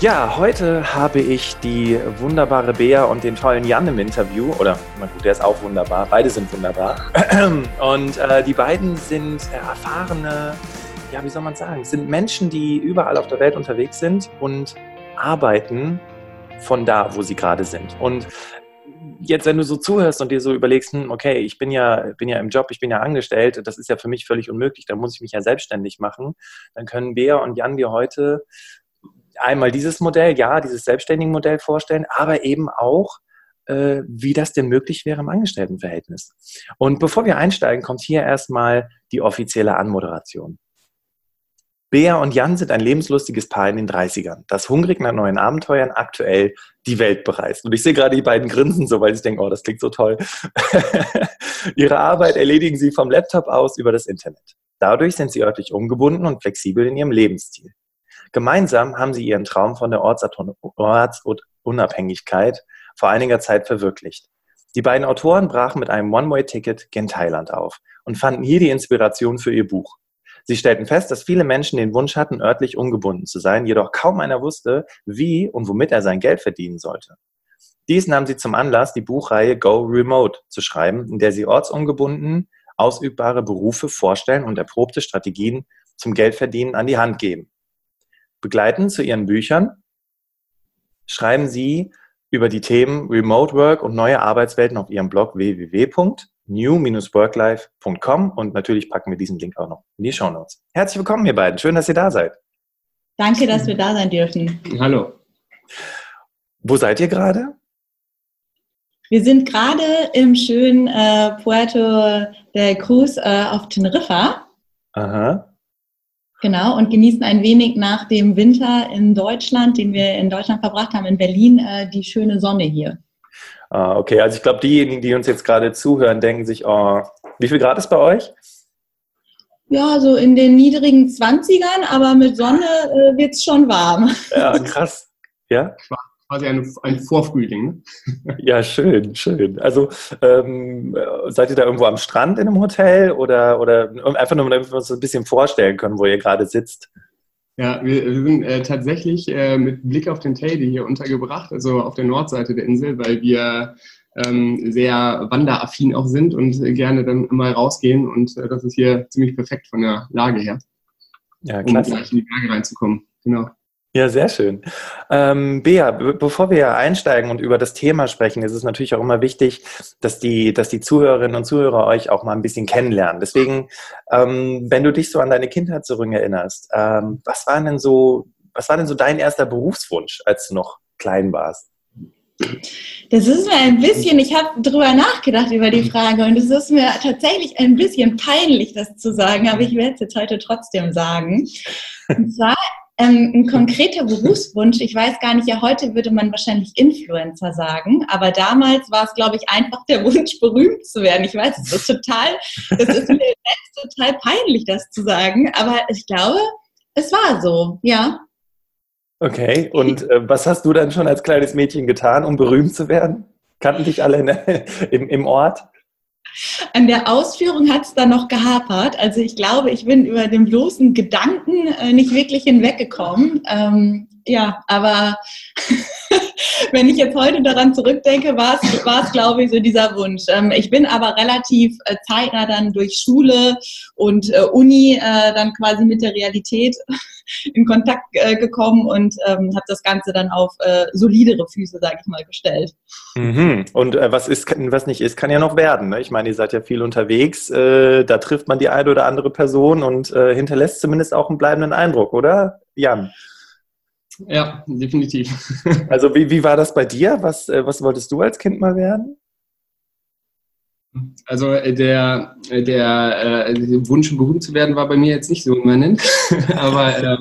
Ja, heute habe ich die wunderbare Bea und den tollen Jan im Interview. Oder, na gut, der ist auch wunderbar. Beide sind wunderbar. Und äh, die beiden sind erfahrene, ja, wie soll man sagen, sind Menschen, die überall auf der Welt unterwegs sind und arbeiten von da, wo sie gerade sind. Und jetzt, wenn du so zuhörst und dir so überlegst, hm, okay, ich bin ja, bin ja im Job, ich bin ja angestellt, das ist ja für mich völlig unmöglich, da muss ich mich ja selbstständig machen, dann können Bea und Jan dir heute einmal dieses Modell, ja, dieses selbstständige Modell vorstellen, aber eben auch, äh, wie das denn möglich wäre im Angestelltenverhältnis. Und bevor wir einsteigen, kommt hier erstmal die offizielle Anmoderation. Bea und Jan sind ein lebenslustiges Paar in den 30ern, das hungrig nach neuen Abenteuern aktuell die Welt bereist. Und ich sehe gerade die beiden grinsen so, weil ich denke, oh, das klingt so toll. Ihre Arbeit erledigen sie vom Laptop aus über das Internet. Dadurch sind sie örtlich ungebunden und flexibel in ihrem Lebensstil. Gemeinsam haben sie ihren Traum von der Ortsunabhängigkeit vor einiger Zeit verwirklicht. Die beiden Autoren brachen mit einem One-Way-Ticket gen Thailand auf und fanden hier die Inspiration für ihr Buch. Sie stellten fest, dass viele Menschen den Wunsch hatten, örtlich ungebunden zu sein, jedoch kaum einer wusste, wie und womit er sein Geld verdienen sollte. Dies nahm sie zum Anlass, die Buchreihe Go Remote zu schreiben, in der sie ortsungebunden ausübbare Berufe vorstellen und erprobte Strategien zum Geldverdienen an die Hand geben. Begleitend zu ihren Büchern schreiben sie über die Themen Remote Work und neue Arbeitswelten auf ihrem Blog www new-worklife.com und natürlich packen wir diesen Link auch noch in die Show Notes. Herzlich willkommen, ihr beiden. Schön, dass ihr da seid. Danke, dass wir da sein dürfen. Hallo. Wo seid ihr gerade? Wir sind gerade im schönen äh, Puerto de Cruz äh, auf Teneriffa. Aha. Genau, und genießen ein wenig nach dem Winter in Deutschland, den wir in Deutschland verbracht haben, in Berlin, äh, die schöne Sonne hier. Ah, okay, also ich glaube, diejenigen, die uns jetzt gerade zuhören, denken sich, oh, wie viel Grad ist bei euch? Ja, so in den niedrigen 20ern, aber mit Sonne äh, wird es schon warm. Ja, krass. Ja? Quasi ein, ein Vorfrühling. Ne? Ja, schön, schön. Also ähm, seid ihr da irgendwo am Strand in einem Hotel oder, oder einfach nur, damit wir uns ein bisschen vorstellen können, wo ihr gerade sitzt? Ja, wir, wir sind äh, tatsächlich äh, mit Blick auf den Teide hier untergebracht, also auf der Nordseite der Insel, weil wir ähm, sehr wanderaffin auch sind und gerne dann mal rausgehen. Und äh, das ist hier ziemlich perfekt von der Lage her, ja, klasse. um gleich in die Berge reinzukommen. Genau. Ja, sehr schön. Ähm, Bea, bevor wir einsteigen und über das Thema sprechen, ist es natürlich auch immer wichtig, dass die, dass die Zuhörerinnen und Zuhörer euch auch mal ein bisschen kennenlernen. Deswegen, ähm, wenn du dich so an deine Kindheit zurückerinnerst, ähm, was war denn so, was war denn so dein erster Berufswunsch, als du noch klein warst? Das ist mir ein bisschen, ich habe drüber nachgedacht über die Frage und es ist mir tatsächlich ein bisschen peinlich, das zu sagen, aber ich werde es jetzt heute trotzdem sagen. Und zwar ähm, ein konkreter Berufswunsch, ich weiß gar nicht, ja, heute würde man wahrscheinlich Influencer sagen, aber damals war es, glaube ich, einfach der Wunsch, berühmt zu werden. Ich weiß, es ist total, das ist mir jetzt total peinlich, das zu sagen, aber ich glaube, es war so, ja. Okay, und äh, was hast du dann schon als kleines Mädchen getan, um berühmt zu werden? Kannten dich alle in, im, im Ort? An der Ausführung hat es dann noch gehapert. Also ich glaube, ich bin über den bloßen Gedanken äh, nicht wirklich hinweggekommen. Ähm, ja, aber wenn ich jetzt heute daran zurückdenke, war es, glaube ich, so dieser Wunsch. Ähm, ich bin aber relativ äh, zeitnah dann durch Schule und äh, Uni äh, dann quasi mit der Realität in Kontakt gekommen und ähm, habe das Ganze dann auf solidere Füße, sage ich mal, gestellt. Mhm. Und was ist, was nicht ist, kann ja noch werden. Ne? Ich meine, ihr seid ja viel unterwegs. da trifft man die eine oder andere Person und hinterlässt zumindest auch einen bleibenden Eindruck, oder, Jan? Ja, definitiv. Also wie, wie war das bei dir? Was, was wolltest du als Kind mal werden? Also äh, der, äh, der äh, Wunsch, berühmt zu werden, war bei mir jetzt nicht so immanent. Aber äh,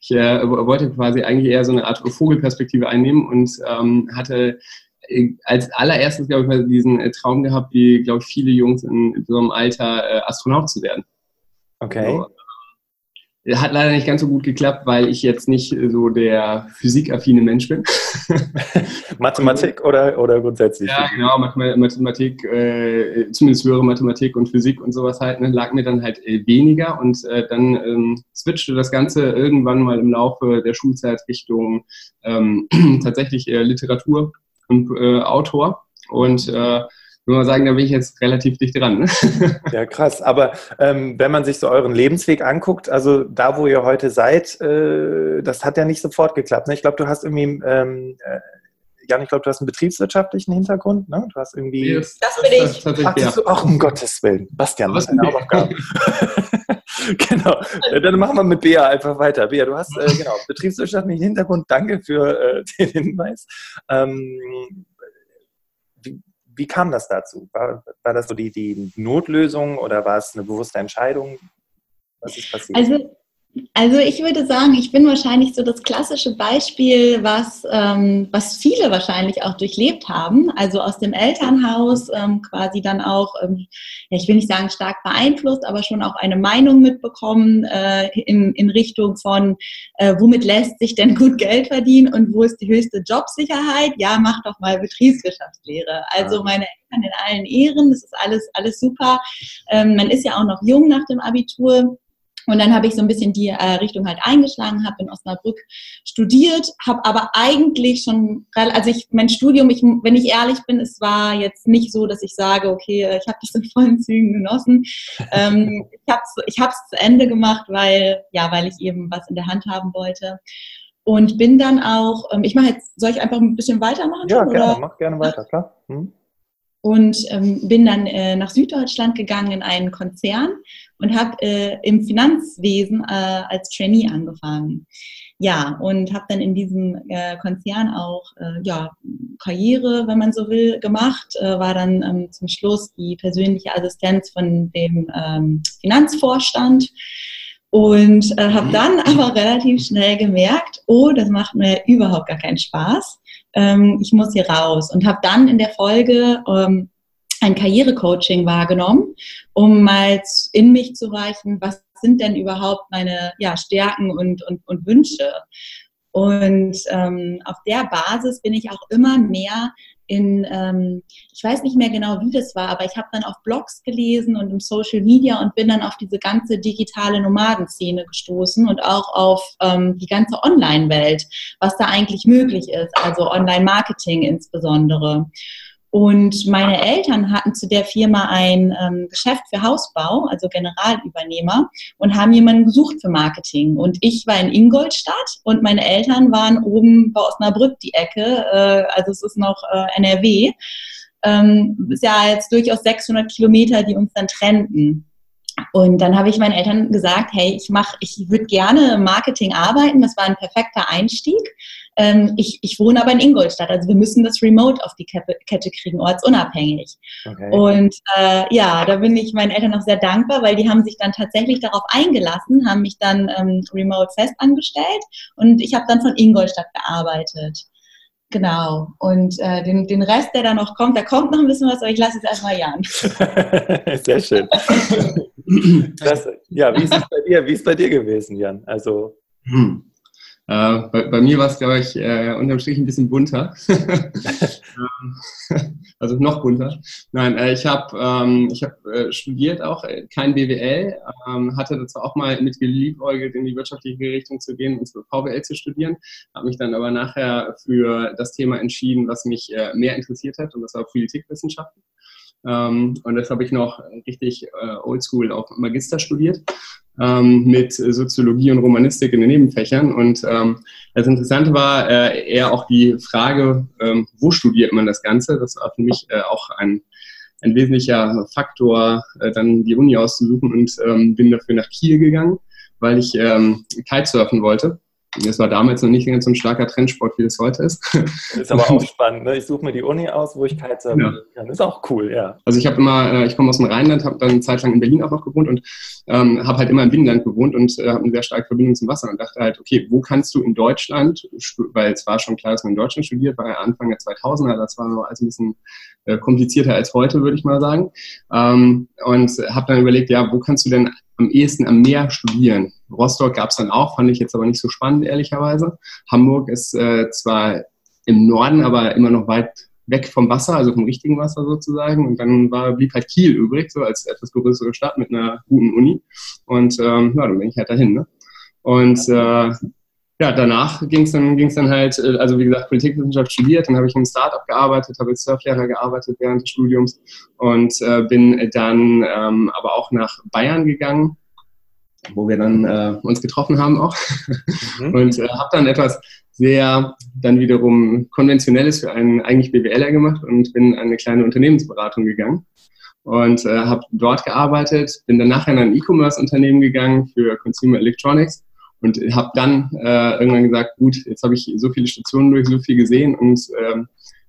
ich äh, wollte quasi eigentlich eher so eine Art Vogelperspektive einnehmen und ähm, hatte äh, als allererstes, glaube ich, mal diesen Traum gehabt, wie, glaube ich, viele Jungs in so einem Alter Astronaut zu werden. Okay. So, hat leider nicht ganz so gut geklappt, weil ich jetzt nicht so der physikaffine Mensch bin. Mathematik oder, oder grundsätzlich? Ja, genau, Mathematik, äh, zumindest höhere Mathematik und Physik und sowas halt, ne, lag mir dann halt äh, weniger und äh, dann ähm, switchte das Ganze irgendwann mal im Laufe der Schulzeit Richtung ähm, tatsächlich eher Literatur und äh, Autor und würde mal sagen, da bin ich jetzt relativ dicht dran. Ne? Ja, krass. Aber ähm, wenn man sich so euren Lebensweg anguckt, also da, wo ihr heute seid, äh, das hat ja nicht sofort geklappt. Ne? Ich glaube, du hast irgendwie, ähm, äh, Jan, ich glaube, du hast einen betriebswirtschaftlichen Hintergrund. Ne? Du hast irgendwie. Das, das bin ich. Das, Ach, ja. Ach, um Gottes Willen. Bastian, was ist deine Hausaufgabe? genau. Dann machen wir mit Bea einfach weiter. Bea, du hast äh, genau betriebswirtschaftlichen Hintergrund. Danke für äh, den Hinweis. Ähm, wie kam das dazu? War, war das so die, die Notlösung oder war es eine bewusste Entscheidung? Was ist passiert? Also also ich würde sagen, ich bin wahrscheinlich so das klassische Beispiel, was, ähm, was viele wahrscheinlich auch durchlebt haben. Also aus dem Elternhaus ähm, quasi dann auch, ähm, ja, ich will nicht sagen stark beeinflusst, aber schon auch eine Meinung mitbekommen äh, in, in Richtung von, äh, womit lässt sich denn gut Geld verdienen und wo ist die höchste Jobsicherheit? Ja, mach doch mal Betriebswirtschaftslehre. Also meine Eltern in allen Ehren, das ist alles, alles super. Ähm, man ist ja auch noch jung nach dem Abitur und dann habe ich so ein bisschen die äh, Richtung halt eingeschlagen, habe in Osnabrück studiert, habe aber eigentlich schon, also ich, mein Studium, ich, wenn ich ehrlich bin, es war jetzt nicht so, dass ich sage, okay, ich habe das in vollen Zügen genossen. ähm, ich habe es ich hab's zu Ende gemacht, weil, ja, weil ich eben was in der Hand haben wollte. Und bin dann auch, ähm, ich mache jetzt, soll ich einfach ein bisschen weitermachen? Ja, schon, gerne, oder? mach gerne weiter, klar. Hm und ähm, bin dann äh, nach Süddeutschland gegangen in einen Konzern und habe äh, im Finanzwesen äh, als Trainee angefangen. Ja, und habe dann in diesem äh, Konzern auch äh, ja, Karriere, wenn man so will, gemacht, äh, war dann ähm, zum Schluss die persönliche Assistenz von dem ähm, Finanzvorstand und äh, habe dann aber relativ schnell gemerkt, oh, das macht mir überhaupt gar keinen Spaß ähm, ich muss hier raus. Und habe dann in der Folge ähm, ein Karrierecoaching wahrgenommen, um mal in mich zu reichen, was sind denn überhaupt meine ja, Stärken und, und, und Wünsche. Und ähm, auf der Basis bin ich auch immer mehr in, ähm, ich weiß nicht mehr genau, wie das war, aber ich habe dann auf Blogs gelesen und im Social Media und bin dann auf diese ganze digitale Nomadenszene gestoßen und auch auf ähm, die ganze Online-Welt, was da eigentlich möglich ist, also Online-Marketing insbesondere. Und meine Eltern hatten zu der Firma ein ähm, Geschäft für Hausbau, also Generalübernehmer, und haben jemanden gesucht für Marketing. Und ich war in Ingolstadt und meine Eltern waren oben bei Osnabrück die Ecke, äh, also es ist noch äh, NRW. Ähm, ist ja jetzt durchaus 600 Kilometer, die uns dann trennten. Und dann habe ich meinen Eltern gesagt, hey, ich mache, ich würde gerne Marketing arbeiten. Das war ein perfekter Einstieg. Ähm, ich, ich wohne aber in Ingolstadt, also wir müssen das Remote auf die Kette kriegen, ortsunabhängig. Okay. Und äh, ja, da bin ich meinen Eltern auch sehr dankbar, weil die haben sich dann tatsächlich darauf eingelassen, haben mich dann ähm, remote fest angestellt und ich habe dann von Ingolstadt gearbeitet. Genau. Und äh, den, den Rest, der da noch kommt, da kommt noch ein bisschen was, aber ich lasse es erstmal Jan. Sehr schön. Klasse. Ja, wie ist es bei dir? Wie ist es bei dir gewesen, Jan? Also. Hm. Äh, bei, bei, mir war es, glaube ich, äh, unterm Strich ein bisschen bunter. Ähm, also noch bunter. Nein, äh, ich habe ähm, hab, äh, studiert auch, äh, kein BWL, ähm, hatte dazu auch mal mit geliebäugelt, in die wirtschaftliche Richtung zu gehen und VWL zu studieren, habe mich dann aber nachher für das Thema entschieden, was mich äh, mehr interessiert hat und das war Politikwissenschaften. Ähm, und das habe ich noch richtig oldschool auf Magister studiert ähm, mit Soziologie und Romanistik in den Nebenfächern. Und ähm, das Interessante war äh, eher auch die Frage, ähm, wo studiert man das Ganze? Das war für mich äh, auch ein, ein wesentlicher Faktor, äh, dann die Uni auszusuchen und ähm, bin dafür nach Kiel gegangen, weil ich ähm, Kitesurfen wollte. Das war damals noch nicht ganz so ein starker Trendsport, wie es heute ist. Ist aber auch spannend. Ne? Ich suche mir die Uni aus, wo ich Kitesurfen ja. kann. Ist auch cool, ja. Also ich habe immer, äh, ich komme aus dem Rheinland, habe dann eine Zeit lang in Berlin auch noch gewohnt und ähm, habe halt immer im Binnenland gewohnt und äh, habe eine sehr starke Verbindung zum Wasser und dachte halt, okay, wo kannst du in Deutschland, weil es war schon klar, dass man in Deutschland studiert, war ja Anfang der 2000er, das war noch alles ein bisschen äh, komplizierter als heute, würde ich mal sagen. Ähm, und habe dann überlegt, ja, wo kannst du denn am ehesten am Meer studieren? Rostock gab es dann auch, fand ich jetzt aber nicht so spannend, ehrlicherweise. Hamburg ist äh, zwar im Norden, aber immer noch weit weg vom Wasser, also vom richtigen Wasser sozusagen. Und dann war, blieb halt Kiel übrig, so als etwas größere Stadt mit einer guten Uni. Und ähm, ja, dann bin ich halt dahin. Ne? Und äh, ja, danach ging es dann, ging's dann halt, äh, also wie gesagt, Politikwissenschaft studiert, dann habe ich im Startup gearbeitet, habe als Surflehrer gearbeitet während des Studiums und äh, bin dann ähm, aber auch nach Bayern gegangen, wo wir dann äh, uns getroffen haben auch mhm. und äh, habe dann etwas sehr dann wiederum konventionelles für einen eigentlich BWLer gemacht und bin an eine kleine Unternehmensberatung gegangen und äh, habe dort gearbeitet, bin dann nachher in ein E-Commerce-Unternehmen gegangen für Consumer Electronics und habe dann äh, irgendwann gesagt, gut, jetzt habe ich so viele Stationen durch, so viel gesehen und ähm,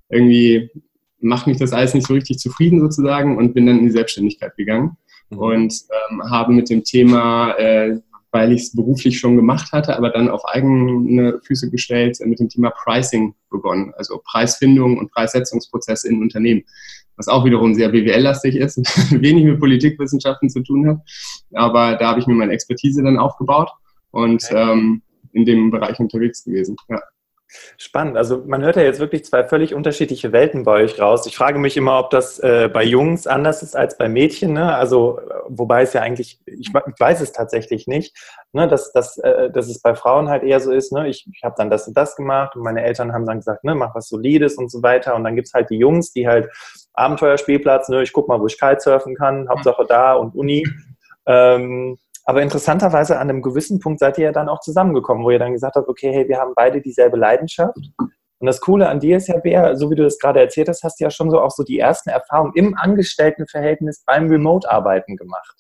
irgendwie macht mich das alles nicht so richtig zufrieden sozusagen und bin dann in die Selbstständigkeit gegangen mhm. und ähm, habe mit dem Thema, äh, weil ich es beruflich schon gemacht hatte, aber dann auf eigene Füße gestellt, äh, mit dem Thema Pricing begonnen, also Preisfindung und Preissetzungsprozesse in Unternehmen was auch wiederum sehr BWL-lastig ist, wenig mit Politikwissenschaften zu tun hat. Aber da habe ich mir meine Expertise dann aufgebaut und ähm, in dem Bereich unterwegs gewesen. Ja. Spannend. Also man hört ja jetzt wirklich zwei völlig unterschiedliche Welten bei euch raus. Ich frage mich immer, ob das äh, bei Jungs anders ist als bei Mädchen. Ne? Also wobei es ja eigentlich, ich, ich weiß es tatsächlich nicht, ne? dass, dass, äh, dass es bei Frauen halt eher so ist. Ne? Ich, ich habe dann das und das gemacht und meine Eltern haben dann gesagt, ne, mach was Solides und so weiter. Und dann gibt es halt die Jungs, die halt Abenteuerspielplatz, ne, ich guck mal, wo ich Kitesurfen kann, Hauptsache da und Uni. Ähm, aber interessanterweise an einem gewissen Punkt seid ihr ja dann auch zusammengekommen, wo ihr dann gesagt habt, okay, hey, wir haben beide dieselbe Leidenschaft. Und das Coole an dir ist ja, Bea, so wie du das gerade erzählt hast, hast du ja schon so auch so die ersten Erfahrungen im Angestelltenverhältnis beim Remote-Arbeiten gemacht.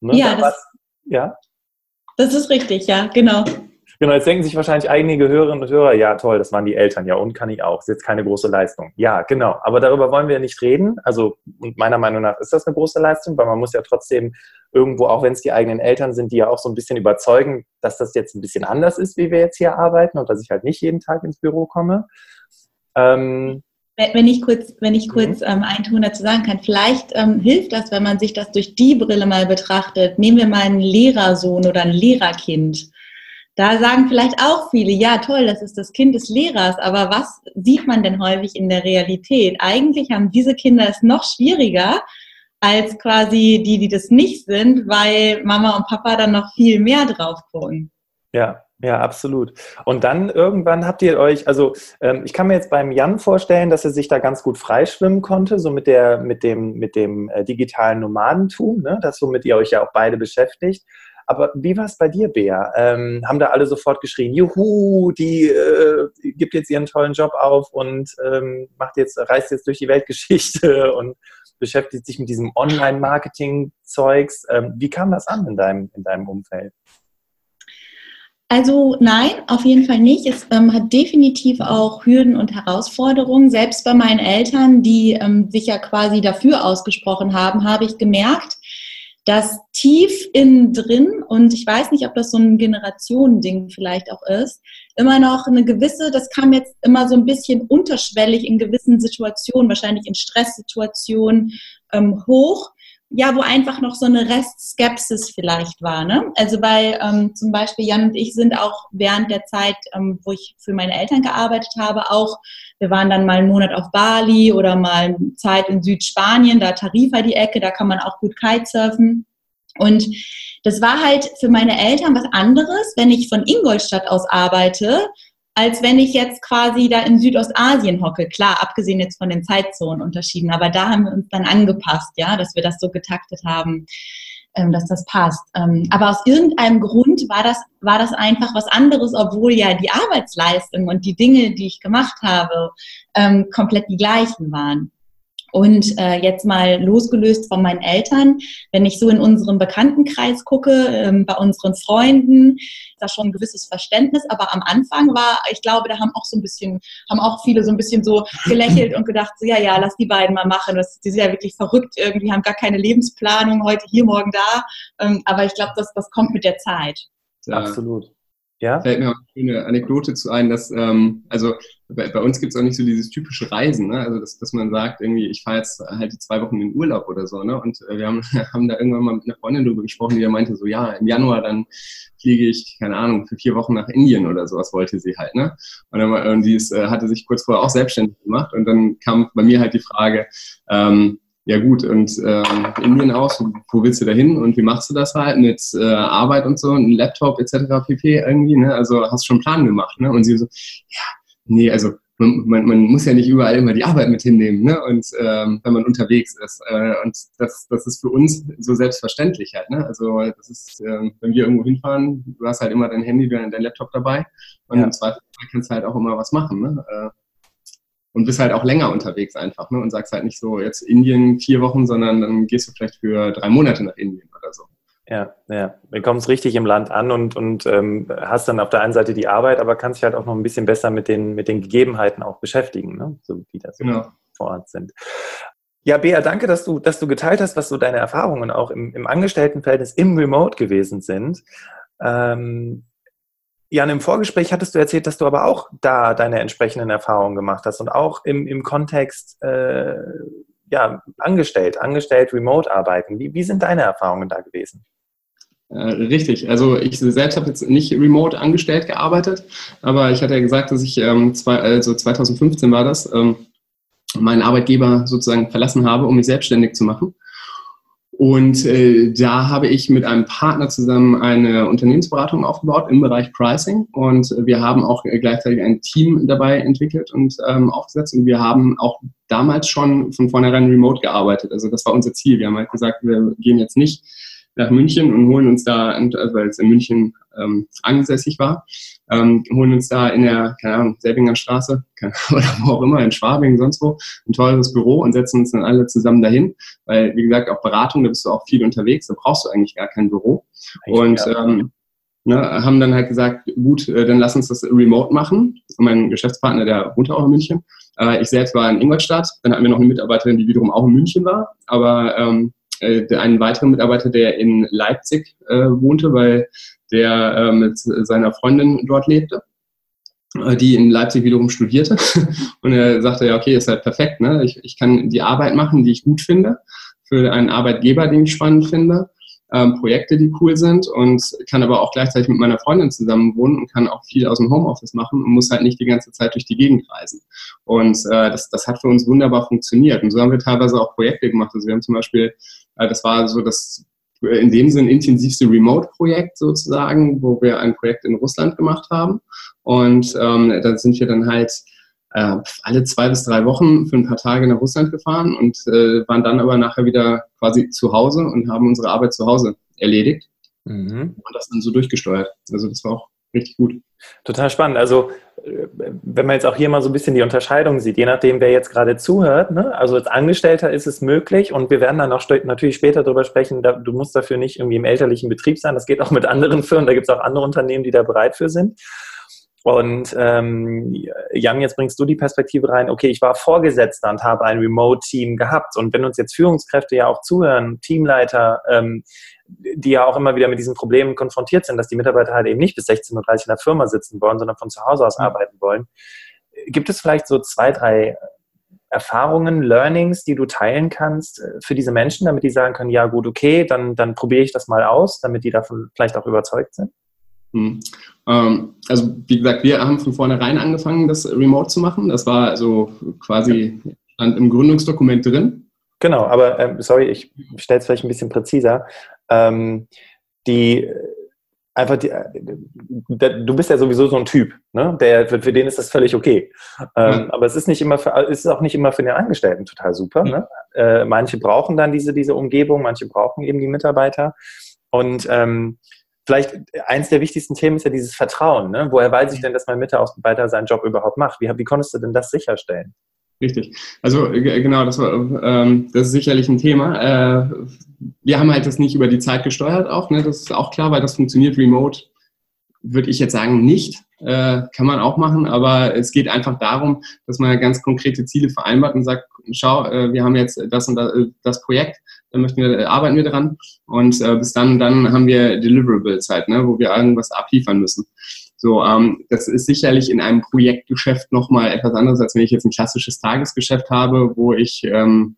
Ne? Ja, da das, ja, das ist richtig, ja, genau. Genau, jetzt denken sich wahrscheinlich einige Hörerinnen und Hörer, ja toll, das waren die Eltern, ja und kann ich auch, ist jetzt keine große Leistung. Ja, genau, aber darüber wollen wir nicht reden. Also und meiner Meinung nach ist das eine große Leistung, weil man muss ja trotzdem irgendwo, auch wenn es die eigenen Eltern sind, die ja auch so ein bisschen überzeugen, dass das jetzt ein bisschen anders ist, wie wir jetzt hier arbeiten und dass ich halt nicht jeden Tag ins Büro komme. Ähm, wenn ich kurz, wenn ich kurz mhm. ähm, einen Ton dazu sagen kann, vielleicht ähm, hilft das, wenn man sich das durch die Brille mal betrachtet. Nehmen wir mal einen Lehrersohn oder ein Lehrerkind. Da sagen vielleicht auch viele, ja toll, das ist das Kind des Lehrers, aber was sieht man denn häufig in der Realität? Eigentlich haben diese Kinder es noch schwieriger als quasi die, die das nicht sind, weil Mama und Papa dann noch viel mehr drauf gucken. Ja, ja, absolut. Und dann irgendwann habt ihr euch, also ähm, ich kann mir jetzt beim Jan vorstellen, dass er sich da ganz gut freischwimmen konnte, so mit der, mit dem, mit dem äh, digitalen Nomadentum, ne? das womit ihr euch ja auch beide beschäftigt. Aber wie war es bei dir, Bea? Ähm, haben da alle sofort geschrien, juhu, die äh, gibt jetzt ihren tollen Job auf und ähm, macht jetzt, reist jetzt durch die Weltgeschichte und beschäftigt sich mit diesem Online-Marketing-Zeugs. Ähm, wie kam das an in deinem, in deinem Umfeld? Also nein, auf jeden Fall nicht. Es ähm, hat definitiv auch Hürden und Herausforderungen. Selbst bei meinen Eltern, die ähm, sich ja quasi dafür ausgesprochen haben, habe ich gemerkt, dass tief innen drin, und ich weiß nicht, ob das so ein Generationending vielleicht auch ist, immer noch eine gewisse, das kam jetzt immer so ein bisschen unterschwellig in gewissen Situationen, wahrscheinlich in Stresssituationen ähm, hoch, ja, wo einfach noch so eine Restskepsis vielleicht war. Ne? Also weil ähm, zum Beispiel Jan und ich sind auch während der Zeit, ähm, wo ich für meine Eltern gearbeitet habe, auch, wir waren dann mal einen Monat auf Bali oder mal Zeit in Südspanien, da Tarifa die Ecke, da kann man auch gut Kitesurfen. Und das war halt für meine Eltern was anderes, wenn ich von Ingolstadt aus arbeite, als wenn ich jetzt quasi da in Südostasien hocke. Klar, abgesehen jetzt von den Zeitzonenunterschieden, aber da haben wir uns dann angepasst, ja, dass wir das so getaktet haben, ähm, dass das passt. Ähm, aber aus irgendeinem Grund war das, war das einfach was anderes, obwohl ja die Arbeitsleistung und die Dinge, die ich gemacht habe, ähm, komplett die gleichen waren. Und äh, jetzt mal losgelöst von meinen Eltern, wenn ich so in unserem Bekanntenkreis gucke, ähm, bei unseren Freunden, ist da schon ein gewisses Verständnis. Aber am Anfang war, ich glaube, da haben auch so ein bisschen, haben auch viele so ein bisschen so gelächelt und gedacht, so, ja, ja, lass die beiden mal machen. Das, die sind ja wirklich verrückt irgendwie, haben gar keine Lebensplanung, heute hier, morgen da. Ähm, aber ich glaube, das, das kommt mit der Zeit. Ja. Absolut. Ja? Fällt mir auch eine schöne Anekdote zu ein, dass, ähm, also bei, bei uns gibt es auch nicht so dieses typische Reisen, ne? also dass, dass man sagt, irgendwie, ich fahre jetzt halt die zwei Wochen in den Urlaub oder so, ne? und äh, wir haben, haben da irgendwann mal mit einer Freundin drüber gesprochen, die meinte so, ja, im Januar dann fliege ich, keine Ahnung, für vier Wochen nach Indien oder sowas wollte sie halt, ne? Und, dann, und die ist, äh, hatte sich kurz vorher auch selbstständig gemacht und dann kam bei mir halt die Frage, ähm, ja gut, und äh, Indien aus, wo willst du da hin und wie machst du das halt mit äh, Arbeit und so, ein Laptop etc. pp. irgendwie, ne? Also hast schon einen Plan gemacht, ne? Und sie so, ja, nee, also man, man, man muss ja nicht überall immer die Arbeit mit hinnehmen, ne? Und ähm, wenn man unterwegs ist. Äh, und das, das ist für uns so selbstverständlich halt, ne? Also das ist, äh, wenn wir irgendwo hinfahren, du hast halt immer dein Handy, dein, dein Laptop dabei und ja. im Zweifel kannst du halt auch immer was machen, ne? Äh, und bist halt auch länger unterwegs einfach ne? und sagst halt nicht so jetzt Indien vier Wochen, sondern dann gehst du vielleicht für drei Monate nach Indien. Ja, ja. Du kommst richtig im Land an und, und ähm, hast dann auf der einen Seite die Arbeit, aber kannst dich halt auch noch ein bisschen besser mit den, mit den Gegebenheiten auch beschäftigen, ne? so wie das genau. vor Ort sind. Ja, Bea, danke, dass du, dass du geteilt hast, was so deine Erfahrungen auch im, im Angestelltenverhältnis im Remote gewesen sind. Ähm, Jan, im Vorgespräch hattest du erzählt, dass du aber auch da deine entsprechenden Erfahrungen gemacht hast und auch im, im Kontext äh, ja, angestellt, angestellt, remote arbeiten. Wie, wie sind deine Erfahrungen da gewesen? Äh, richtig. Also ich selbst habe jetzt nicht remote angestellt gearbeitet, aber ich hatte ja gesagt, dass ich ähm, zwei, also 2015 war das, ähm, meinen Arbeitgeber sozusagen verlassen habe, um mich selbstständig zu machen. Und äh, da habe ich mit einem Partner zusammen eine Unternehmensberatung aufgebaut im Bereich Pricing. Und wir haben auch gleichzeitig ein Team dabei entwickelt und ähm, aufgesetzt. Und wir haben auch damals schon von vornherein remote gearbeitet. Also das war unser Ziel. Wir haben halt gesagt, wir gehen jetzt nicht nach München und holen uns da, also weil es in München ähm, ansässig war, ähm, holen uns da in der, keine Ahnung, Selbinger Straße oder wo auch immer, in Schwabing, sonst wo, ein teures Büro und setzen uns dann alle zusammen dahin, weil, wie gesagt, auch Beratung, da bist du auch viel unterwegs, da brauchst du eigentlich gar kein Büro. Und ähm, ne, haben dann halt gesagt, gut, äh, dann lass uns das remote machen. Und mein Geschäftspartner, der wohnt auch in München. Äh, ich selbst war in Ingolstadt, dann hatten wir noch eine Mitarbeiterin, die wiederum auch in München war, aber ähm, äh, einen weiteren Mitarbeiter, der in Leipzig äh, wohnte, weil der äh, mit seiner Freundin dort lebte, äh, die in Leipzig wiederum studierte. Und er sagte, ja, okay, ist halt perfekt. Ne? Ich, ich kann die Arbeit machen, die ich gut finde, für einen Arbeitgeber, den ich spannend finde, ähm, Projekte, die cool sind und kann aber auch gleichzeitig mit meiner Freundin zusammen wohnen und kann auch viel aus dem Homeoffice machen und muss halt nicht die ganze Zeit durch die Gegend reisen. Und äh, das, das hat für uns wunderbar funktioniert. Und so haben wir teilweise auch Projekte gemacht. Also wir haben zum Beispiel äh, das war so das in dem Sinn intensivste Remote-Projekt sozusagen, wo wir ein Projekt in Russland gemacht haben. Und ähm, da sind wir dann halt äh, alle zwei bis drei Wochen für ein paar Tage nach Russland gefahren und äh, waren dann aber nachher wieder quasi zu Hause und haben unsere Arbeit zu Hause erledigt mhm. und das dann so durchgesteuert. Also das war auch richtig gut. Total spannend. Also äh, wenn man jetzt auch hier mal so ein bisschen die Unterscheidung sieht, je nachdem, wer jetzt gerade zuhört, ne? also als Angestellter ist es möglich und wir werden dann auch natürlich später darüber sprechen, da, du musst dafür nicht irgendwie im elterlichen Betrieb sein, das geht auch mit anderen Firmen, da gibt es auch andere Unternehmen, die da bereit für sind. Und ähm, Jan, jetzt bringst du die Perspektive rein, okay, ich war Vorgesetzter und habe ein Remote-Team gehabt. Und wenn uns jetzt Führungskräfte ja auch zuhören, Teamleiter, ähm, die ja auch immer wieder mit diesen Problemen konfrontiert sind, dass die Mitarbeiter halt eben nicht bis 16.30 Uhr in der Firma sitzen wollen, sondern von zu Hause aus mhm. arbeiten wollen. Gibt es vielleicht so zwei, drei Erfahrungen, Learnings, die du teilen kannst äh, für diese Menschen, damit die sagen können, ja gut, okay, dann, dann probiere ich das mal aus, damit die davon vielleicht auch überzeugt sind? Hm. Ähm, also wie gesagt, wir haben von vornherein angefangen, das Remote zu machen. Das war also quasi stand im Gründungsdokument drin. Genau, aber äh, sorry, ich stelle es vielleicht ein bisschen präziser. Ähm, die einfach die, äh, du bist ja sowieso so ein Typ, ne? Der, für, den ist das völlig okay. Ähm, ja. Aber es ist nicht immer für, es ist auch nicht immer für den Angestellten total super. Ja. Ne? Äh, manche brauchen dann diese, diese Umgebung, manche brauchen eben die Mitarbeiter. Und ähm, vielleicht eins der wichtigsten Themen ist ja dieses Vertrauen. Ne? Woher weiß ich denn, dass mein Mitarbeiter seinen Job überhaupt macht? Wie, wie konntest du denn das sicherstellen? Richtig. Also genau, das war ähm, das ist sicherlich ein Thema. Äh, wir haben halt das nicht über die Zeit gesteuert auch, ne? Das ist auch klar, weil das funktioniert remote, würde ich jetzt sagen, nicht. Äh, kann man auch machen, aber es geht einfach darum, dass man ganz konkrete Ziele vereinbart und sagt, schau, äh, wir haben jetzt das und das, äh, das Projekt, dann möchten wir, äh, arbeiten wir dran und äh, bis dann, dann haben wir Deliverables halt, ne, wo wir irgendwas abliefern müssen. So, ähm, das ist sicherlich in einem Projektgeschäft nochmal etwas anderes, als wenn ich jetzt ein klassisches Tagesgeschäft habe, wo ich ähm,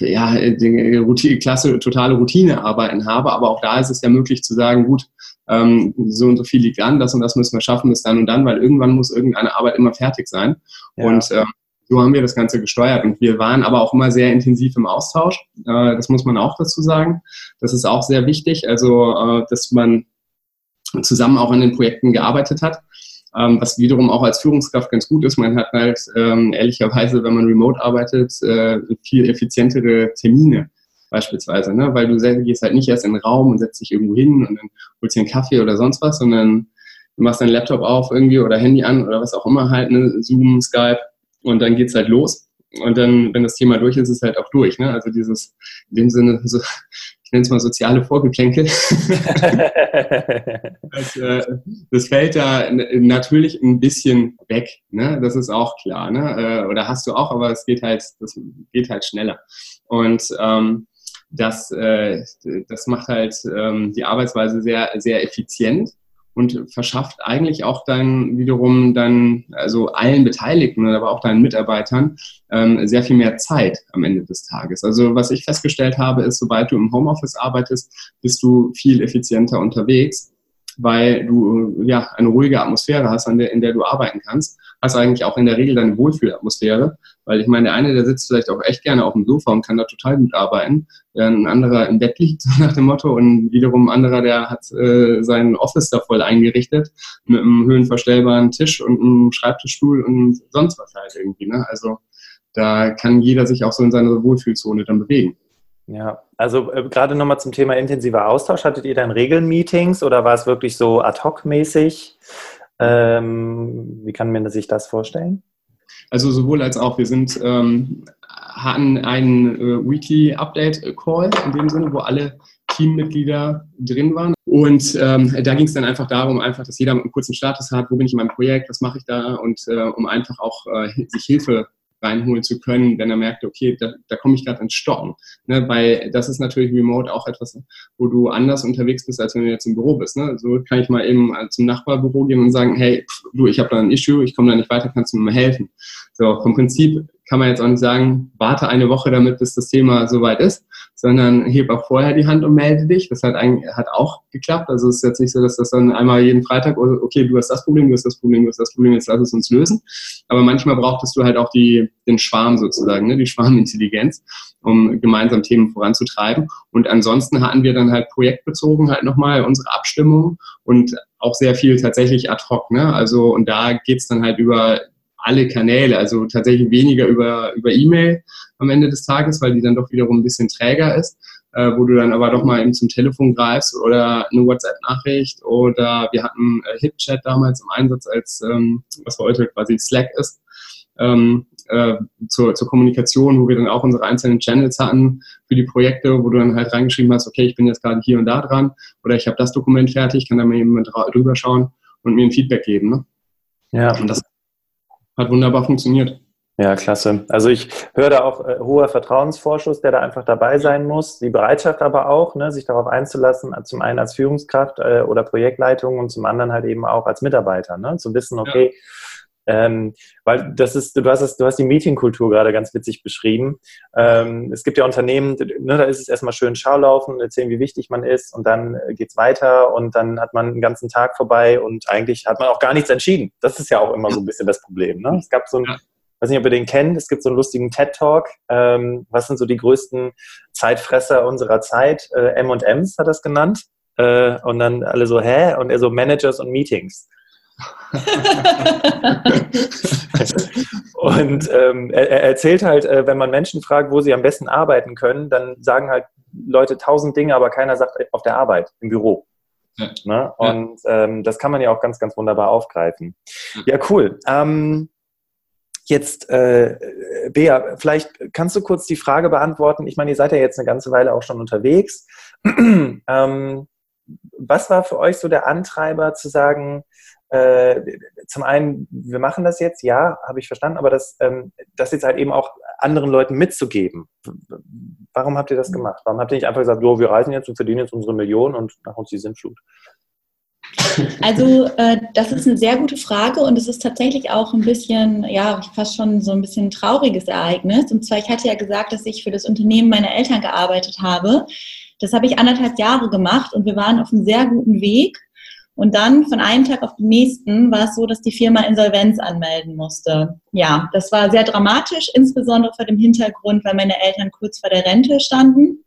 ja, die Routine, Klasse, totale Routinearbeiten habe. Aber auch da ist es ja möglich zu sagen, gut, ähm, so und so viel liegt an, das und das müssen wir schaffen bis dann und dann, weil irgendwann muss irgendeine Arbeit immer fertig sein. Ja. Und ähm, so haben wir das Ganze gesteuert. Und wir waren aber auch immer sehr intensiv im Austausch. Äh, das muss man auch dazu sagen. Das ist auch sehr wichtig. Also, äh, dass man zusammen auch an den Projekten gearbeitet hat. Ähm, was wiederum auch als Führungskraft ganz gut ist. Man hat halt ähm, ehrlicherweise, wenn man remote arbeitet, äh, viel effizientere Termine beispielsweise, ne? weil du gehst halt nicht erst in den Raum und setzt dich irgendwo hin und dann holst dir einen Kaffee oder sonst was, sondern du machst deinen Laptop auf irgendwie oder Handy an oder was auch immer halt, ne? Zoom, Skype und dann geht's halt los. Und dann, wenn das Thema durch ist, ist es halt auch durch. Ne? Also dieses, in dem Sinne, so, nenne es mal soziale Vorgeplänkel. das, äh, das, fällt da natürlich ein bisschen weg. Ne? Das ist auch klar. Ne? Äh, oder hast du auch, aber es geht halt, das geht halt schneller. Und ähm, das, äh, das macht halt ähm, die Arbeitsweise sehr, sehr effizient und verschafft eigentlich auch dann wiederum dann, also allen Beteiligten, aber auch deinen Mitarbeitern ähm, sehr viel mehr Zeit am Ende des Tages. Also was ich festgestellt habe, ist, sobald du im Homeoffice arbeitest, bist du viel effizienter unterwegs weil du ja eine ruhige Atmosphäre hast, der, in der du arbeiten kannst. Hast eigentlich auch in der Regel deine Wohlfühlatmosphäre, weil ich meine, der eine, der sitzt vielleicht auch echt gerne auf dem Sofa und kann da total gut arbeiten, während ein anderer im Bett liegt, nach dem Motto, und wiederum ein anderer, der hat äh, sein Office da voll eingerichtet, mit einem höhenverstellbaren Tisch und einem Schreibtischstuhl und sonst was halt irgendwie. Ne? Also da kann jeder sich auch so in seiner Wohlfühlzone dann bewegen. Ja, also äh, gerade nochmal zum Thema intensiver Austausch. Hattet ihr dann Regelmeetings oder war es wirklich so ad-hoc-mäßig? Ähm, wie kann man sich das vorstellen? Also sowohl als auch. Wir sind, ähm, hatten einen äh, Weekly Update Call in dem Sinne, wo alle Teammitglieder drin waren. Und ähm, da ging es dann einfach darum, einfach, dass jeder einen kurzen Status hat, wo bin ich in meinem Projekt, was mache ich da und äh, um einfach auch äh, sich Hilfe reinholen zu können, wenn er merkt, okay, da, da komme ich gerade ins Stocken. Ne, weil das ist natürlich remote auch etwas, wo du anders unterwegs bist, als wenn du jetzt im Büro bist. Ne? So kann ich mal eben zum Nachbarbüro gehen und sagen, hey, pff, du, ich habe da ein Issue, ich komme da nicht weiter, kannst du mir mal helfen? So, vom Prinzip kann man jetzt auch nicht sagen, warte eine Woche damit, bis das Thema soweit ist, sondern heb auch vorher die Hand und melde dich. Das hat, eigentlich, hat auch geklappt. Also es ist jetzt nicht so, dass das dann einmal jeden Freitag, oh, okay, du hast das Problem, du hast das Problem, du hast das Problem, jetzt lass es uns lösen. Aber manchmal brauchtest du halt auch die, den Schwarm sozusagen, ne, die Schwarmintelligenz, um gemeinsam Themen voranzutreiben. Und ansonsten hatten wir dann halt projektbezogen halt nochmal unsere Abstimmung und auch sehr viel tatsächlich ad hoc. Ne? Also und da geht's dann halt über alle Kanäle, also tatsächlich weniger über, über E-Mail am Ende des Tages, weil die dann doch wiederum ein bisschen träger ist, äh, wo du dann aber doch mal eben zum Telefon greifst oder eine WhatsApp-Nachricht oder wir hatten äh, HipChat damals im Einsatz als, ähm, was heute quasi Slack ist, ähm, äh, zur, zur Kommunikation, wo wir dann auch unsere einzelnen Channels hatten für die Projekte, wo du dann halt reingeschrieben hast, okay, ich bin jetzt gerade hier und da dran oder ich habe das Dokument fertig, kann da mal jemand drüber schauen und mir ein Feedback geben. Ne? Ja. Und das hat wunderbar funktioniert. Ja, klasse. Also ich höre da auch äh, hoher Vertrauensvorschuss, der da einfach dabei sein muss. Die Bereitschaft aber auch, ne, sich darauf einzulassen, zum einen als Führungskraft äh, oder Projektleitung und zum anderen halt eben auch als Mitarbeiter, ne, zu wissen, okay, ja. Ähm, weil das ist, du hast es, du hast die Meetingkultur gerade ganz witzig beschrieben. Ähm, es gibt ja Unternehmen, ne, da ist es erstmal schön Schaulaufen, erzählen, wie wichtig man ist und dann äh, geht's weiter und dann hat man einen ganzen Tag vorbei und eigentlich hat man auch gar nichts entschieden. Das ist ja auch immer so ein bisschen das Problem. Ne? Es gab so ein, weiß nicht, ob ihr den kennt, es gibt so einen lustigen TED-Talk. Ähm, was sind so die größten Zeitfresser unserer Zeit? Äh, M&M's hat das genannt. Äh, und dann alle so, hä? Und er so Managers und Meetings. und ähm, er, er, erzählt halt, äh, wenn man Menschen fragt, wo sie am besten arbeiten können, dann sagen halt Leute tausend Dinge, aber keiner sagt auf der Arbeit, im Büro. Ja. Ne? Und ähm, das kann man ja auch ganz, ganz wunderbar aufgreifen. Ja, cool. Ähm, Jetzt, äh, Bea, vielleicht kannst du kurz die Frage beantworten. Ich meine, ihr seid ja jetzt eine ganze Weile auch schon unterwegs. ähm, was war für euch so der Antreiber zu sagen, äh, zum einen, wir machen das jetzt, ja, habe ich verstanden, aber das, ähm, das jetzt halt eben auch anderen Leuten mitzugeben. Warum habt ihr das gemacht? Warum habt ihr nicht einfach gesagt, jo, wir reisen jetzt und verdienen jetzt unsere Millionen und nach uns die Sintflut? Also äh, das ist eine sehr gute Frage und es ist tatsächlich auch ein bisschen, ja, fast schon so ein bisschen ein trauriges Ereignis. Und zwar, ich hatte ja gesagt, dass ich für das Unternehmen meiner Eltern gearbeitet habe. Das habe ich anderthalb Jahre gemacht und wir waren auf einem sehr guten Weg. Und dann von einem Tag auf den nächsten war es so, dass die Firma Insolvenz anmelden musste. Ja, das war sehr dramatisch, insbesondere vor dem Hintergrund, weil meine Eltern kurz vor der Rente standen.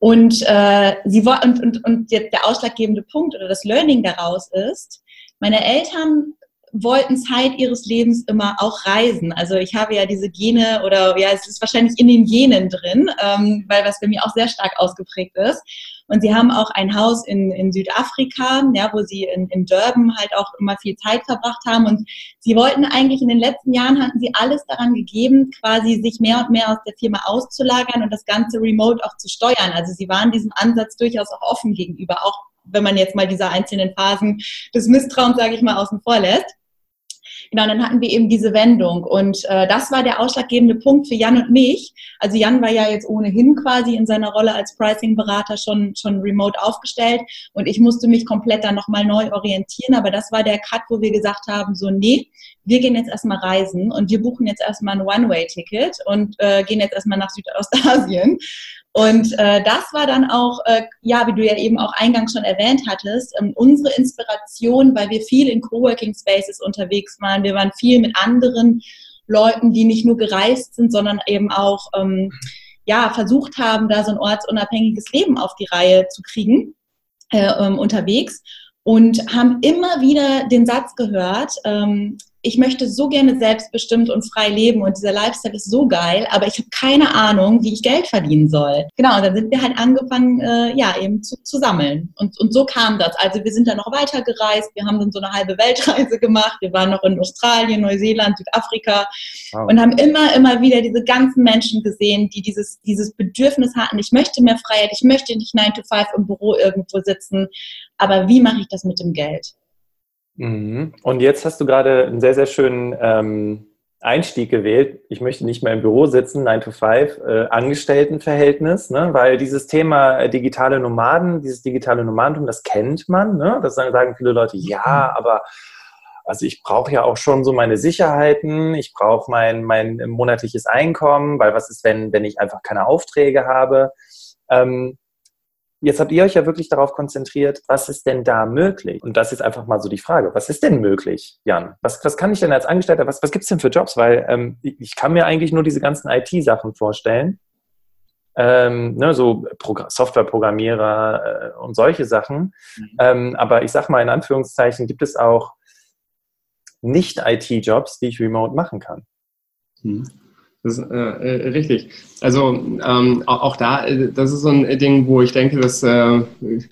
Und, äh, sie, und, und, und der ausschlaggebende Punkt oder das Learning daraus ist, meine Eltern wollten Zeit ihres Lebens immer auch reisen. Also ich habe ja diese Gene oder ja, es ist wahrscheinlich in den Genen drin, ähm, weil was bei mir auch sehr stark ausgeprägt ist. Und sie haben auch ein Haus in, in Südafrika, ja, wo sie in, in Durban halt auch immer viel Zeit verbracht haben. Und sie wollten eigentlich in den letzten Jahren hatten sie alles daran gegeben, quasi sich mehr und mehr aus der Firma auszulagern und das Ganze remote auch zu steuern. Also sie waren diesem Ansatz durchaus auch offen gegenüber, auch wenn man jetzt mal diese einzelnen Phasen des Misstrauens, sage ich mal, außen vor lässt. Genau, dann hatten wir eben diese Wendung. Und äh, das war der ausschlaggebende Punkt für Jan und mich. Also Jan war ja jetzt ohnehin quasi in seiner Rolle als Pricing-Berater schon, schon remote aufgestellt. Und ich musste mich komplett dann nochmal neu orientieren. Aber das war der Cut, wo wir gesagt haben, so, nee, wir gehen jetzt erstmal reisen und wir buchen jetzt erstmal ein One-Way-Ticket und äh, gehen jetzt erstmal nach Südostasien. Und äh, das war dann auch, äh, ja, wie du ja eben auch eingangs schon erwähnt hattest, ähm, unsere Inspiration, weil wir viel in Coworking Spaces unterwegs waren. Wir waren viel mit anderen Leuten, die nicht nur gereist sind, sondern eben auch ähm, ja, versucht haben, da so ein ortsunabhängiges Leben auf die Reihe zu kriegen äh, ähm, unterwegs und haben immer wieder den Satz gehört, ähm, ich möchte so gerne selbstbestimmt und frei leben und dieser Lifestyle ist so geil, aber ich habe keine Ahnung, wie ich Geld verdienen soll. Genau, und dann sind wir halt angefangen, äh, ja, eben zu, zu sammeln. Und, und so kam das. Also wir sind dann noch weiter gereist, wir haben dann so eine halbe Weltreise gemacht, wir waren noch in Australien, Neuseeland, Südafrika wow. und haben immer, immer wieder diese ganzen Menschen gesehen, die dieses, dieses Bedürfnis hatten, ich möchte mehr Freiheit, ich möchte nicht 9 to 5 im Büro irgendwo sitzen, aber wie mache ich das mit dem Geld? Mhm. Und jetzt hast du gerade einen sehr, sehr schönen ähm, Einstieg gewählt. Ich möchte nicht mehr im Büro sitzen, 9 to 5, äh, Angestelltenverhältnis, ne? weil dieses Thema äh, digitale Nomaden, dieses digitale Nomadentum, das kennt man. Ne? Das sagen viele Leute, ja, aber also ich brauche ja auch schon so meine Sicherheiten, ich brauche mein, mein monatliches Einkommen, weil was ist, wenn, wenn ich einfach keine Aufträge habe? Ähm, Jetzt habt ihr euch ja wirklich darauf konzentriert, was ist denn da möglich? Und das ist einfach mal so die Frage. Was ist denn möglich, Jan? Was, was kann ich denn als Angestellter, was, was gibt es denn für Jobs? Weil ähm, ich kann mir eigentlich nur diese ganzen IT-Sachen vorstellen. Ähm, ne, so Softwareprogrammierer äh, und solche Sachen. Mhm. Ähm, aber ich sag mal in Anführungszeichen, gibt es auch Nicht-IT-Jobs, die ich remote machen kann. Mhm. Das ist äh, äh, richtig. Also ähm, auch, auch, da, äh, das ist so ein Ding, wo ich denke, dass äh,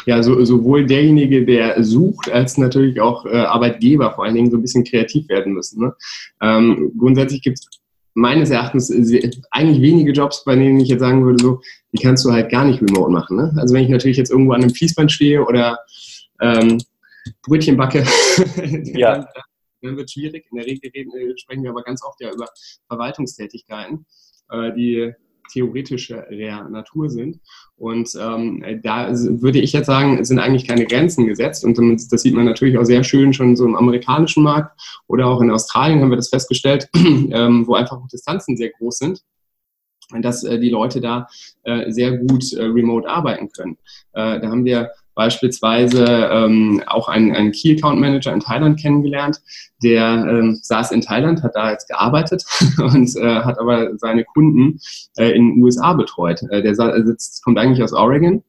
ja so, sowohl derjenige, der sucht, als natürlich auch äh, Arbeitgeber vor allen Dingen so ein bisschen kreativ werden müssen. Ne? Ähm, grundsätzlich gibt es meines Erachtens eigentlich wenige Jobs, bei denen ich jetzt sagen würde, so, die kannst du halt gar nicht remote machen. Ne? Also wenn ich natürlich jetzt irgendwo an einem Fließband stehe oder ähm, Brötchen backe, ja dann wird es schwierig. In der Regel reden, äh, sprechen wir aber ganz oft ja über Verwaltungstätigkeiten, äh, die theoretischer Natur sind. Und ähm, da würde ich jetzt sagen, sind eigentlich keine Grenzen gesetzt. Und das sieht man natürlich auch sehr schön schon so im amerikanischen Markt oder auch in Australien haben wir das festgestellt, ähm, wo einfach Distanzen sehr groß sind dass äh, die Leute da äh, sehr gut äh, remote arbeiten können. Äh, da haben wir beispielsweise ähm, auch einen, einen Key Account Manager in Thailand kennengelernt, der ähm, saß in Thailand, hat da jetzt gearbeitet und äh, hat aber seine Kunden äh, in den USA betreut. Äh, der sitzt, kommt eigentlich aus Oregon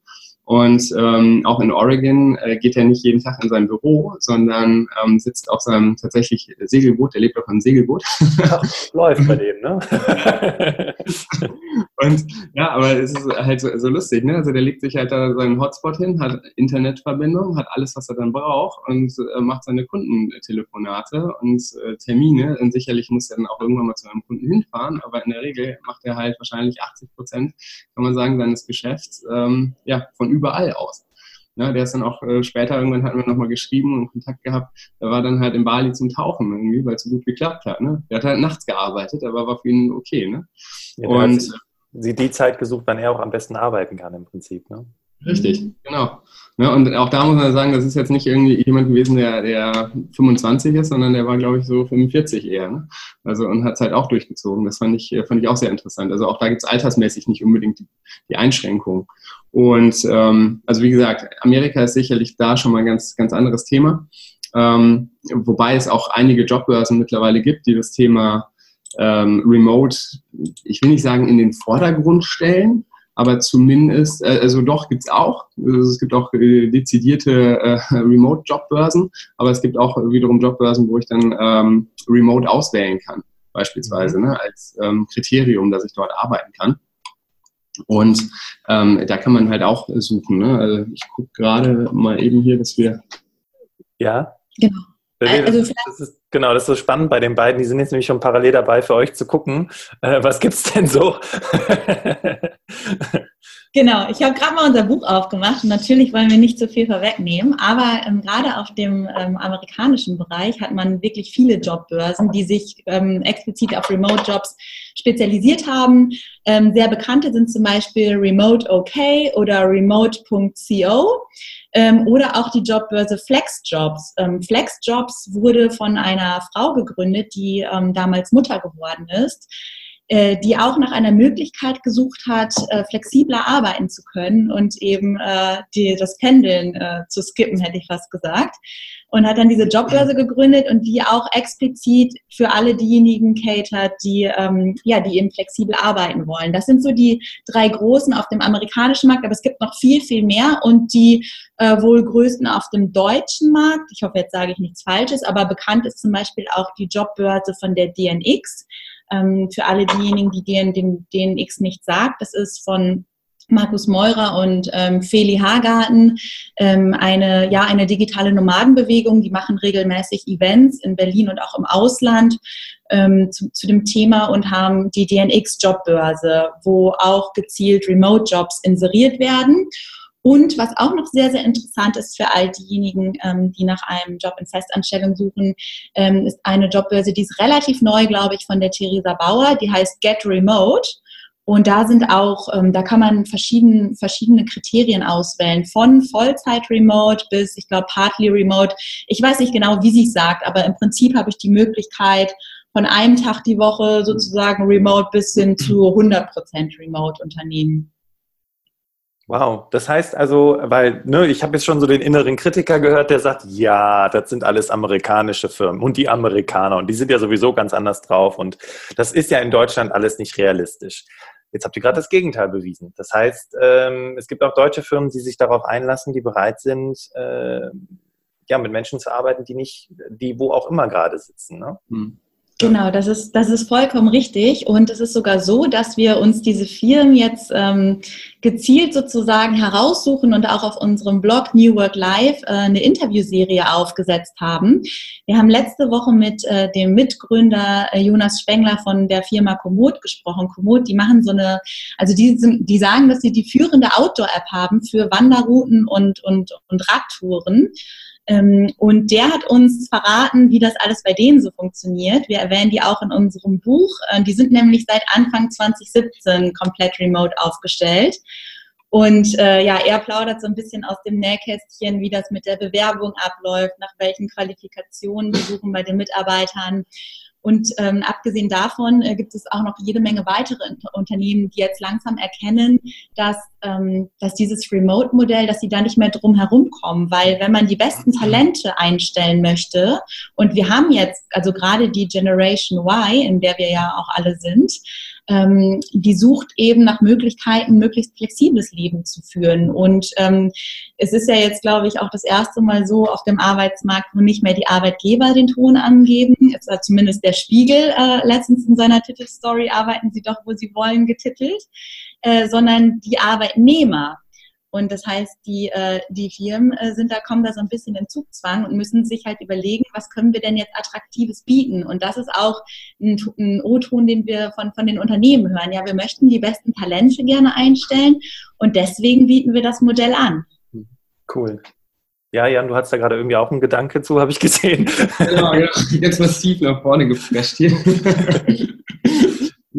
und ähm, auch in Oregon äh, geht er nicht jeden Tag in sein Büro, sondern ähm, sitzt auf seinem tatsächlich Segelboot. Der lebt auf einem Segelboot. Ja, läuft bei dem, ne? Und ja, aber es ist halt so, so, lustig, ne? Also der legt sich halt da seinen Hotspot hin, hat Internetverbindung, hat alles, was er dann braucht und äh, macht seine Kundentelefonate und äh, Termine. Und sicherlich muss er dann auch irgendwann mal zu einem Kunden hinfahren, aber in der Regel macht er halt wahrscheinlich 80 Prozent, kann man sagen, seines Geschäfts ähm, ja, von überall aus. Ja, der ist dann auch äh, später, irgendwann hatten wir nochmal geschrieben und Kontakt gehabt, der war dann halt in Bali zum Tauchen irgendwie, weil es so gut geklappt hat. Ne? Der hat halt nachts gearbeitet, aber war für ihn okay. Ne? Ja, und sie die Zeit gesucht, wann er auch am besten arbeiten kann im Prinzip. Ne? Richtig, genau. Ja, und auch da muss man sagen, das ist jetzt nicht irgendwie jemand gewesen, der, der 25 ist, sondern der war, glaube ich, so 45 eher. Ne? Also und hat es halt auch durchgezogen. Das fand ich, fand ich auch sehr interessant. Also auch da gibt es altersmäßig nicht unbedingt die, die Einschränkungen. Und ähm, also wie gesagt, Amerika ist sicherlich da schon mal ein ganz, ganz anderes Thema. Ähm, wobei es auch einige Jobbörsen mittlerweile gibt, die das Thema ähm, Remote, ich will nicht sagen in den Vordergrund stellen, aber zumindest, äh, also doch gibt es auch. Also es gibt auch äh, dezidierte äh, Remote-Jobbörsen, aber es gibt auch wiederum Jobbörsen, wo ich dann ähm, Remote auswählen kann, beispielsweise, mhm. ne, als ähm, Kriterium, dass ich dort arbeiten kann. Und ähm, da kann man halt auch suchen. Ne? Also ich gucke gerade mal eben hier, dass wir. Ja. Genau. Also das ist, genau, das ist so spannend bei den beiden. Die sind jetzt nämlich schon parallel dabei für euch zu gucken. Äh, was es denn so? Genau, ich habe gerade mal unser Buch aufgemacht natürlich wollen wir nicht zu viel vorwegnehmen, aber ähm, gerade auf dem ähm, amerikanischen Bereich hat man wirklich viele Jobbörsen, die sich ähm, explizit auf Remote-Jobs spezialisiert haben. Ähm, sehr bekannte sind zum Beispiel Remote OK oder Remote.co ähm, oder auch die Jobbörse FlexJobs. Ähm, FlexJobs wurde von einer Frau gegründet, die damals Mutter geworden ist die auch nach einer Möglichkeit gesucht hat, äh, flexibler arbeiten zu können und eben äh, die, das Pendeln äh, zu skippen, hätte ich fast gesagt. Und hat dann diese Jobbörse gegründet und die auch explizit für alle diejenigen catert, die, ähm, ja, die eben flexibel arbeiten wollen. Das sind so die drei großen auf dem amerikanischen Markt, aber es gibt noch viel, viel mehr und die äh, wohl größten auf dem deutschen Markt. Ich hoffe, jetzt sage ich nichts Falsches, aber bekannt ist zum Beispiel auch die Jobbörse von der DNX. Ähm, für alle diejenigen, die den, den DNX nicht sagt, das ist von Markus Meurer und ähm, Feli Hagarten, ähm, eine, ja, eine digitale Nomadenbewegung. Die machen regelmäßig Events in Berlin und auch im Ausland ähm, zu, zu dem Thema und haben die DNX Jobbörse, wo auch gezielt Remote Jobs inseriert werden. Und was auch noch sehr, sehr interessant ist für all diejenigen, ähm, die nach einem Job in Festanstellung suchen, ähm, ist eine Jobbörse, die ist relativ neu, glaube ich, von der Theresa Bauer, die heißt Get Remote. Und da sind auch, ähm, da kann man verschieden, verschiedene Kriterien auswählen, von Vollzeit-Remote bis, ich glaube, Partly Remote. Ich weiß nicht genau, wie sie es sagt, aber im Prinzip habe ich die Möglichkeit, von einem Tag die Woche sozusagen Remote bis hin zu 100% Remote-Unternehmen. Wow, das heißt also, weil ne, ich habe jetzt schon so den inneren Kritiker gehört, der sagt, ja, das sind alles amerikanische Firmen und die Amerikaner und die sind ja sowieso ganz anders drauf und das ist ja in Deutschland alles nicht realistisch. Jetzt habt ihr gerade das Gegenteil bewiesen. Das heißt, ähm, es gibt auch deutsche Firmen, die sich darauf einlassen, die bereit sind, äh, ja, mit Menschen zu arbeiten, die nicht, die wo auch immer gerade sitzen. Ne? Hm. Genau, das ist, das ist vollkommen richtig. Und es ist sogar so, dass wir uns diese Firmen jetzt ähm, gezielt sozusagen heraussuchen und auch auf unserem Blog New Work Live äh, eine Interviewserie aufgesetzt haben. Wir haben letzte Woche mit äh, dem Mitgründer äh, Jonas Spengler von der Firma Komoot gesprochen. Komoot, die machen so eine, also die, die sagen, dass sie die führende Outdoor-App haben für Wanderrouten und, und, und Radtouren. Ähm, und der hat uns verraten, wie das alles bei denen so funktioniert. Wir erwähnen die auch in unserem Buch. Äh, die sind nämlich seit Anfang 2017 komplett remote aufgestellt. Und äh, ja, er plaudert so ein bisschen aus dem Nähkästchen, wie das mit der Bewerbung abläuft, nach welchen Qualifikationen wir suchen bei den Mitarbeitern. Und ähm, abgesehen davon äh, gibt es auch noch jede Menge weitere Unternehmen, die jetzt langsam erkennen, dass, ähm, dass dieses Remote-Modell, dass sie da nicht mehr drum herumkommen, weil wenn man die besten Talente einstellen möchte, und wir haben jetzt, also gerade die Generation Y, in der wir ja auch alle sind, ähm, die sucht eben nach Möglichkeiten, möglichst flexibles Leben zu führen. Und ähm, es ist ja jetzt, glaube ich, auch das erste Mal so auf dem Arbeitsmarkt, wo nicht mehr die Arbeitgeber den Ton angeben. Jetzt war zumindest der Spiegel äh, letztens in seiner Titelstory, arbeiten Sie doch, wo Sie wollen, getitelt, äh, sondern die Arbeitnehmer. Und das heißt, die, äh, die Firmen äh, sind da, kommen da so ein bisschen in Zugzwang und müssen sich halt überlegen, was können wir denn jetzt Attraktives bieten? Und das ist auch ein, ein O-Ton, den wir von, von den Unternehmen hören. Ja, wir möchten die besten Talente gerne einstellen und deswegen bieten wir das Modell an. Cool. Ja, Jan, du hast da gerade irgendwie auch einen Gedanke zu, habe ich gesehen. Genau, ja, jetzt massiv nach vorne gefresht hier.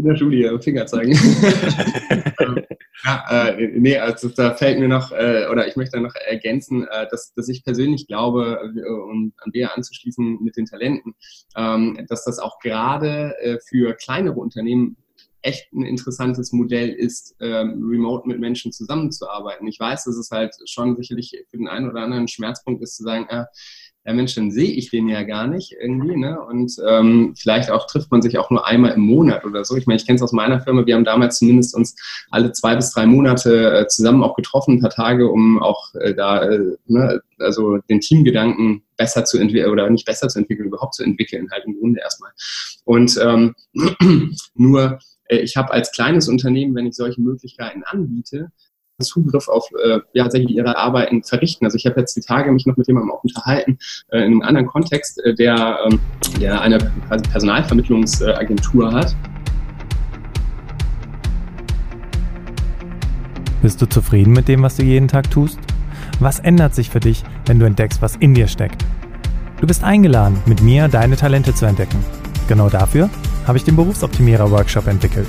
In der Studie, Finger zeigen. ja, äh, nee, also da fällt mir noch, äh, oder ich möchte noch ergänzen, äh, dass, dass ich persönlich glaube, äh, um an Bea anzuschließen mit den Talenten, ähm, dass das auch gerade äh, für kleinere Unternehmen echt ein interessantes Modell ist, ähm, remote mit Menschen zusammenzuarbeiten. Ich weiß, dass es halt schon sicherlich für den einen oder anderen Schmerzpunkt ist, zu sagen, äh, ja Mensch, dann sehe ich den ja gar nicht irgendwie, ne? Und ähm, vielleicht auch trifft man sich auch nur einmal im Monat oder so. Ich meine, ich kenne es aus meiner Firma, wir haben damals zumindest uns alle zwei bis drei Monate äh, zusammen auch getroffen, ein paar Tage, um auch äh, da, äh, ne, also den Teamgedanken besser zu entwickeln oder nicht besser zu entwickeln, überhaupt zu entwickeln, halt im Grunde erstmal. Und ähm, nur äh, ich habe als kleines Unternehmen, wenn ich solche Möglichkeiten anbiete, Zugriff auf äh, ja, tatsächlich ihre Arbeiten verrichten. Also ich habe jetzt die Tage mich noch mit jemandem auch unterhalten, äh, in einem anderen Kontext, äh, der, ähm, der eine Personalvermittlungsagentur hat. Bist du zufrieden mit dem, was du jeden Tag tust? Was ändert sich für dich, wenn du entdeckst, was in dir steckt? Du bist eingeladen, mit mir deine Talente zu entdecken. Genau dafür habe ich den Berufsoptimierer Workshop entwickelt.